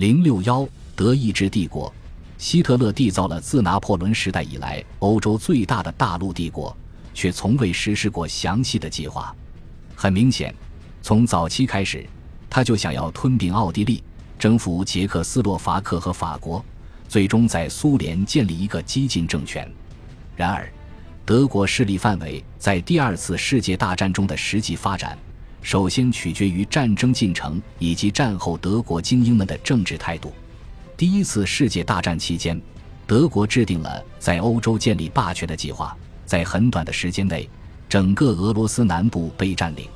零六幺，德意志帝国，希特勒缔造了自拿破仑时代以来欧洲最大的大陆帝国，却从未实施过详细的计划。很明显，从早期开始，他就想要吞并奥地利，征服捷克斯洛伐克和法国，最终在苏联建立一个激进政权。然而，德国势力范围在第二次世界大战中的实际发展。首先取决于战争进程以及战后德国精英们的政治态度。第一次世界大战期间，德国制定了在欧洲建立霸权的计划，在很短的时间内，整个俄罗斯南部被占领。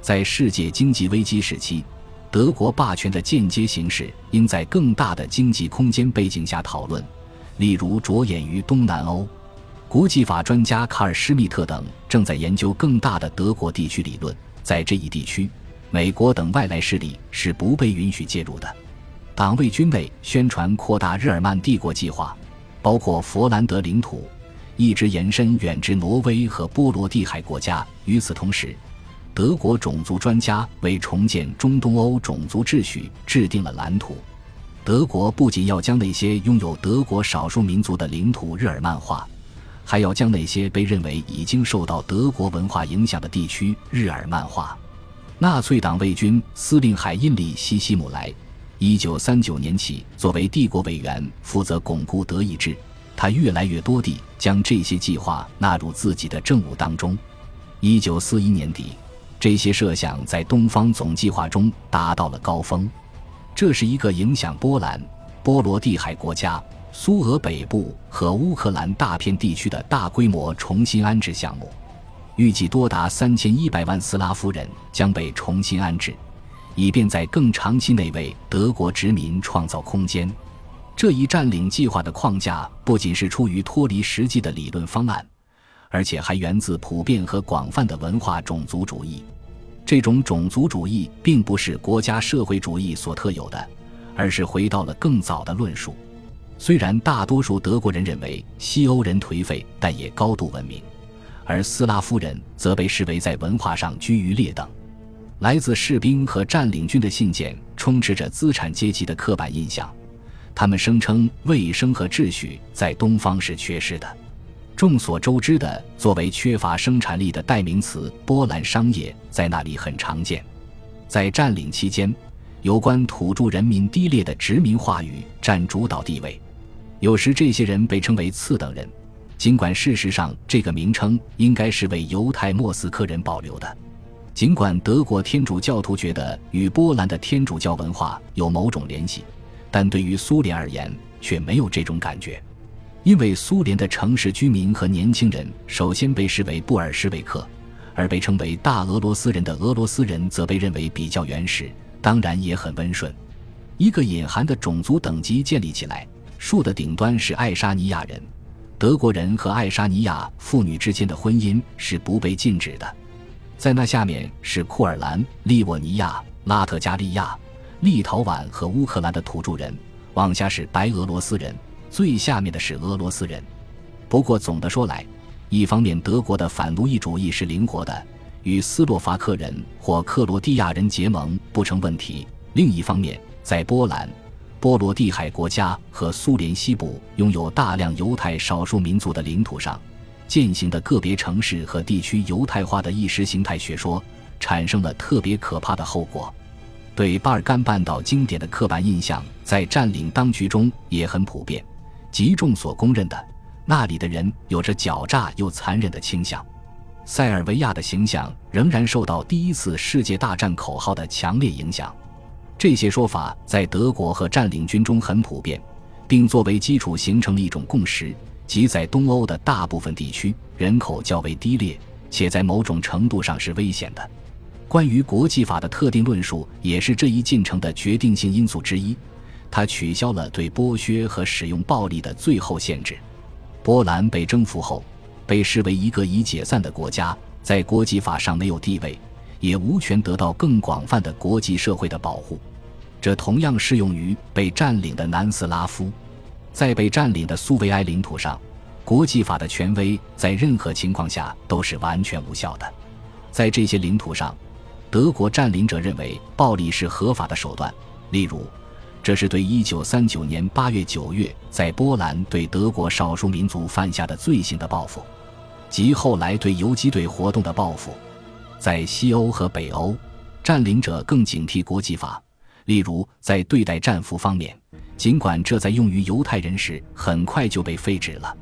在世界经济危机时期，德国霸权的间接形式应在更大的经济空间背景下讨论，例如着眼于东南欧。国际法专家卡尔·施密特等正在研究更大的德国地区理论。在这一地区，美国等外来势力是不被允许介入的。党卫军内宣传扩大日耳曼帝国计划，包括佛兰德领土，一直延伸远至挪威和波罗的海国家。与此同时，德国种族专家为重建中东欧种族秩序制定了蓝图。德国不仅要将那些拥有德国少数民族的领土日耳曼化。还要将那些被认为已经受到德国文化影响的地区日耳曼化。纳粹党卫军司令海因里希·希姆莱，一九三九年起作为帝国委员负责巩固德意志。他越来越多地将这些计划纳入自己的政务当中。一九四一年底，这些设想在东方总计划中达到了高峰。这是一个影响波兰、波罗的海国家。苏俄北部和乌克兰大片地区的大规模重新安置项目，预计多达三千一百万斯拉夫人将被重新安置，以便在更长期内为德国殖民创造空间。这一占领计划的框架不仅是出于脱离实际的理论方案，而且还源自普遍和广泛的文化种族主义。这种种族主义并不是国家社会主义所特有的，而是回到了更早的论述。虽然大多数德国人认为西欧人颓废，但也高度文明，而斯拉夫人则被视为在文化上居于劣等。来自士兵和占领军的信件充斥着资产阶级的刻板印象，他们声称卫生和秩序在东方是缺失的。众所周知的，作为缺乏生产力的代名词“波兰商业”在那里很常见。在占领期间，有关土著人民低劣的殖民话语占主导地位。有时这些人被称为次等人，尽管事实上这个名称应该是为犹太莫斯科人保留的。尽管德国天主教徒觉得与波兰的天主教文化有某种联系，但对于苏联而言却没有这种感觉，因为苏联的城市居民和年轻人首先被视为布尔什维克，而被称为大俄罗斯人的俄罗斯人则被认为比较原始，当然也很温顺。一个隐含的种族等级建立起来。树的顶端是爱沙尼亚人，德国人和爱沙尼亚妇女之间的婚姻是不被禁止的。在那下面是库尔兰、利沃尼亚、拉特加利亚、立陶宛和乌克兰的土著人，往下是白俄罗斯人，最下面的是俄罗斯人。不过总的说来，一方面德国的反奴役主义是灵活的，与斯洛伐克人或克罗地亚人结盟不成问题；另一方面，在波兰。波罗的海国家和苏联西部拥有大量犹太少数民族的领土上，践行的个别城市和地区犹太化的意识形态学说，产生了特别可怕的后果。对巴尔干半岛经典的刻板印象在占领当局中也很普遍，极众所公认的那里的人有着狡诈又残忍的倾向。塞尔维亚的形象仍然受到第一次世界大战口号的强烈影响。这些说法在德国和占领军中很普遍，并作为基础形成了一种共识：即在东欧的大部分地区，人口较为低劣，且在某种程度上是危险的。关于国际法的特定论述也是这一进程的决定性因素之一。它取消了对剥削和使用暴力的最后限制。波兰被征服后，被视为一个已解散的国家，在国际法上没有地位，也无权得到更广泛的国际社会的保护。这同样适用于被占领的南斯拉夫，在被占领的苏维埃领土上，国际法的权威在任何情况下都是完全无效的。在这些领土上，德国占领者认为暴力是合法的手段，例如，这是对1939年8月9月在波兰对德国少数民族犯下的罪行的报复，及后来对游击队活动的报复。在西欧和北欧，占领者更警惕国际法，例如在对待战俘方面，尽管这在用于犹太人时很快就被废止了。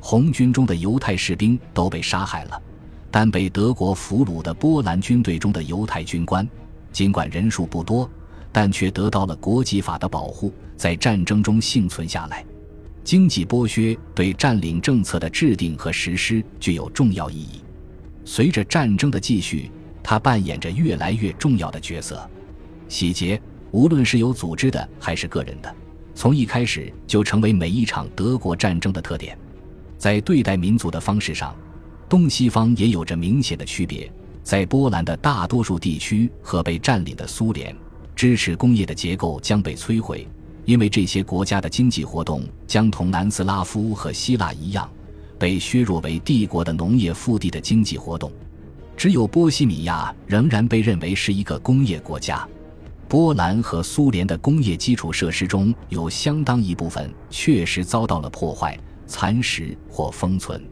红军中的犹太士兵都被杀害了，但被德国俘虏的波兰军队中的犹太军官，尽管人数不多。但却得到了国际法的保护，在战争中幸存下来。经济剥削对占领政策的制定和实施具有重要意义。随着战争的继续，它扮演着越来越重要的角色。洗劫，无论是有组织的还是个人的，从一开始就成为每一场德国战争的特点。在对待民族的方式上，东西方也有着明显的区别。在波兰的大多数地区和被占领的苏联。支持工业的结构将被摧毁，因为这些国家的经济活动将同南斯拉夫和希腊一样，被削弱为帝国的农业腹地的经济活动。只有波西米亚仍然被认为是一个工业国家。波兰和苏联的工业基础设施中有相当一部分确实遭到了破坏、蚕食或封存。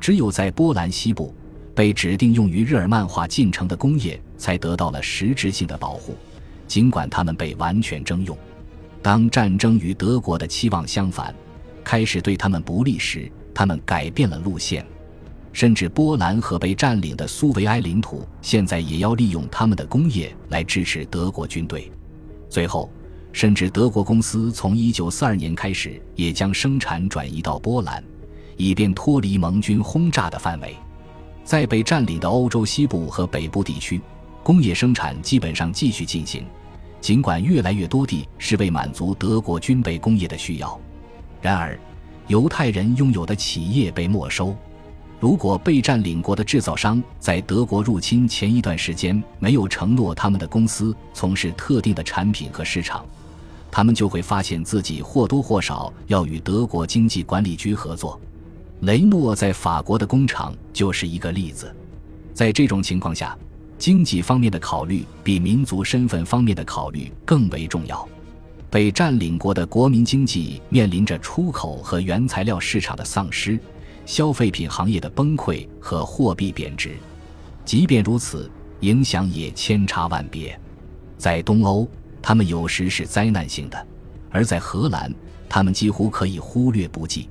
只有在波兰西部，被指定用于日耳曼化进程的工业才得到了实质性的保护。尽管他们被完全征用，当战争与德国的期望相反，开始对他们不利时，他们改变了路线。甚至波兰和被占领的苏维埃领土现在也要利用他们的工业来支持德国军队。最后，甚至德国公司从1942年开始也将生产转移到波兰，以便脱离盟军轰炸的范围。在被占领的欧洲西部和北部地区，工业生产基本上继续进行。尽管越来越多地是为满足德国军备工业的需要，然而，犹太人拥有的企业被没收。如果被占领国的制造商在德国入侵前一段时间没有承诺他们的公司从事特定的产品和市场，他们就会发现自己或多或少要与德国经济管理局合作。雷诺在法国的工厂就是一个例子。在这种情况下。经济方面的考虑比民族身份方面的考虑更为重要。被占领国的国民经济面临着出口和原材料市场的丧失、消费品行业的崩溃和货币贬值。即便如此，影响也千差万别。在东欧，他们有时是灾难性的；而在荷兰，他们几乎可以忽略不计。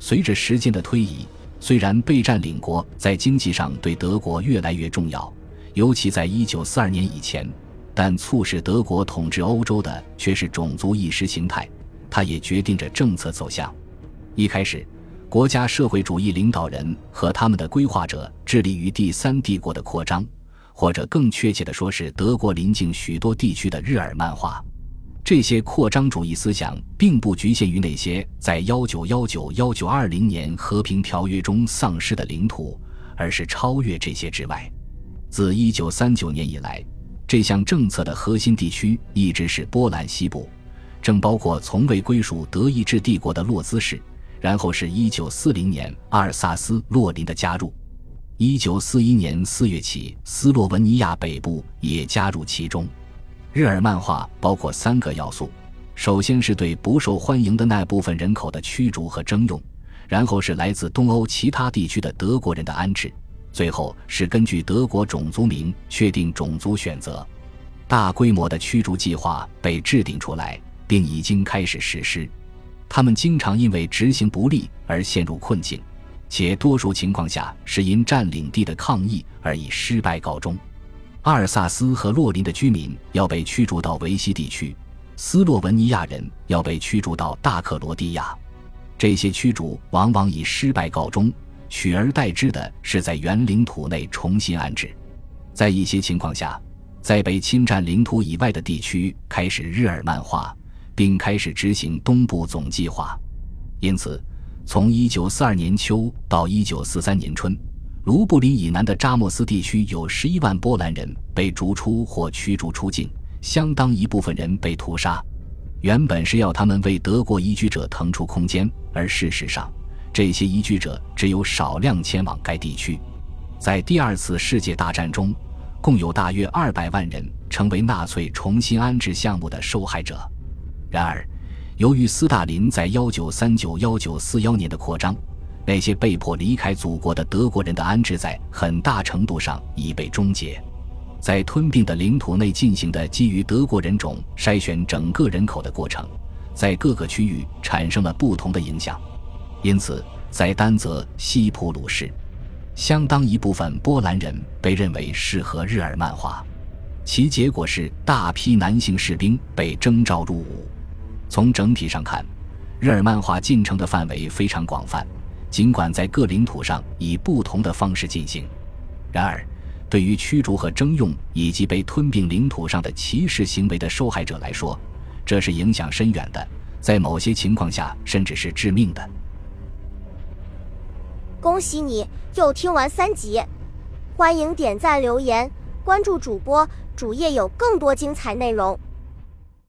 随着时间的推移，虽然被占领国在经济上对德国越来越重要。尤其在一九四二年以前，但促使德国统治欧洲的却是种族意识形态，它也决定着政策走向。一开始，国家社会主义领导人和他们的规划者致力于第三帝国的扩张，或者更确切地说是德国邻近许多地区的日耳曼化。这些扩张主义思想并不局限于那些在幺九幺九幺九二零年和平条约中丧失的领土，而是超越这些之外。自1939年以来，这项政策的核心地区一直是波兰西部，正包括从未归属德意志帝国的洛兹市，然后是一940年阿尔萨斯洛林的加入。1941年4月起，斯洛文尼亚北部也加入其中。日耳曼化包括三个要素：首先是对不受欢迎的那部分人口的驱逐和征用，然后是来自东欧其他地区的德国人的安置。最后是根据德国种族名确定种族选择，大规模的驱逐计划被制定出来，并已经开始实施。他们经常因为执行不力而陷入困境，且多数情况下是因占领地的抗议而以失败告终。阿尔萨斯和洛林的居民要被驱逐到维希地区，斯洛文尼亚人要被驱逐到大克罗地亚。这些驱逐往往以失败告终。取而代之的是在原领土内重新安置，在一些情况下，在被侵占领土以外的地区开始日耳曼化，并开始执行东部总计划。因此，从1942年秋到1943年春，卢布林以南的扎莫斯地区有11万波兰人被逐出或驱逐出境，相当一部分人被屠杀。原本是要他们为德国移居者腾出空间，而事实上。这些移居者只有少量前往该地区。在第二次世界大战中，共有大约二百万人成为纳粹重新安置项目的受害者。然而，由于斯大林在幺九三九幺九四幺年的扩张，那些被迫离开祖国的德国人的安置在很大程度上已被终结。在吞并的领土内进行的基于德国人种筛选整个人口的过程，在各个区域产生了不同的影响。因此，在丹泽西普鲁士，相当一部分波兰人被认为适合日耳曼化，其结果是大批男性士兵被征召入伍。从整体上看，日耳曼化进程的范围非常广泛，尽管在各领土上以不同的方式进行。然而，对于驱逐和征用以及被吞并领土上的歧视行为的受害者来说，这是影响深远的，在某些情况下甚至是致命的。恭喜你又听完三集，欢迎点赞、留言、关注主播，主页有更多精彩内容。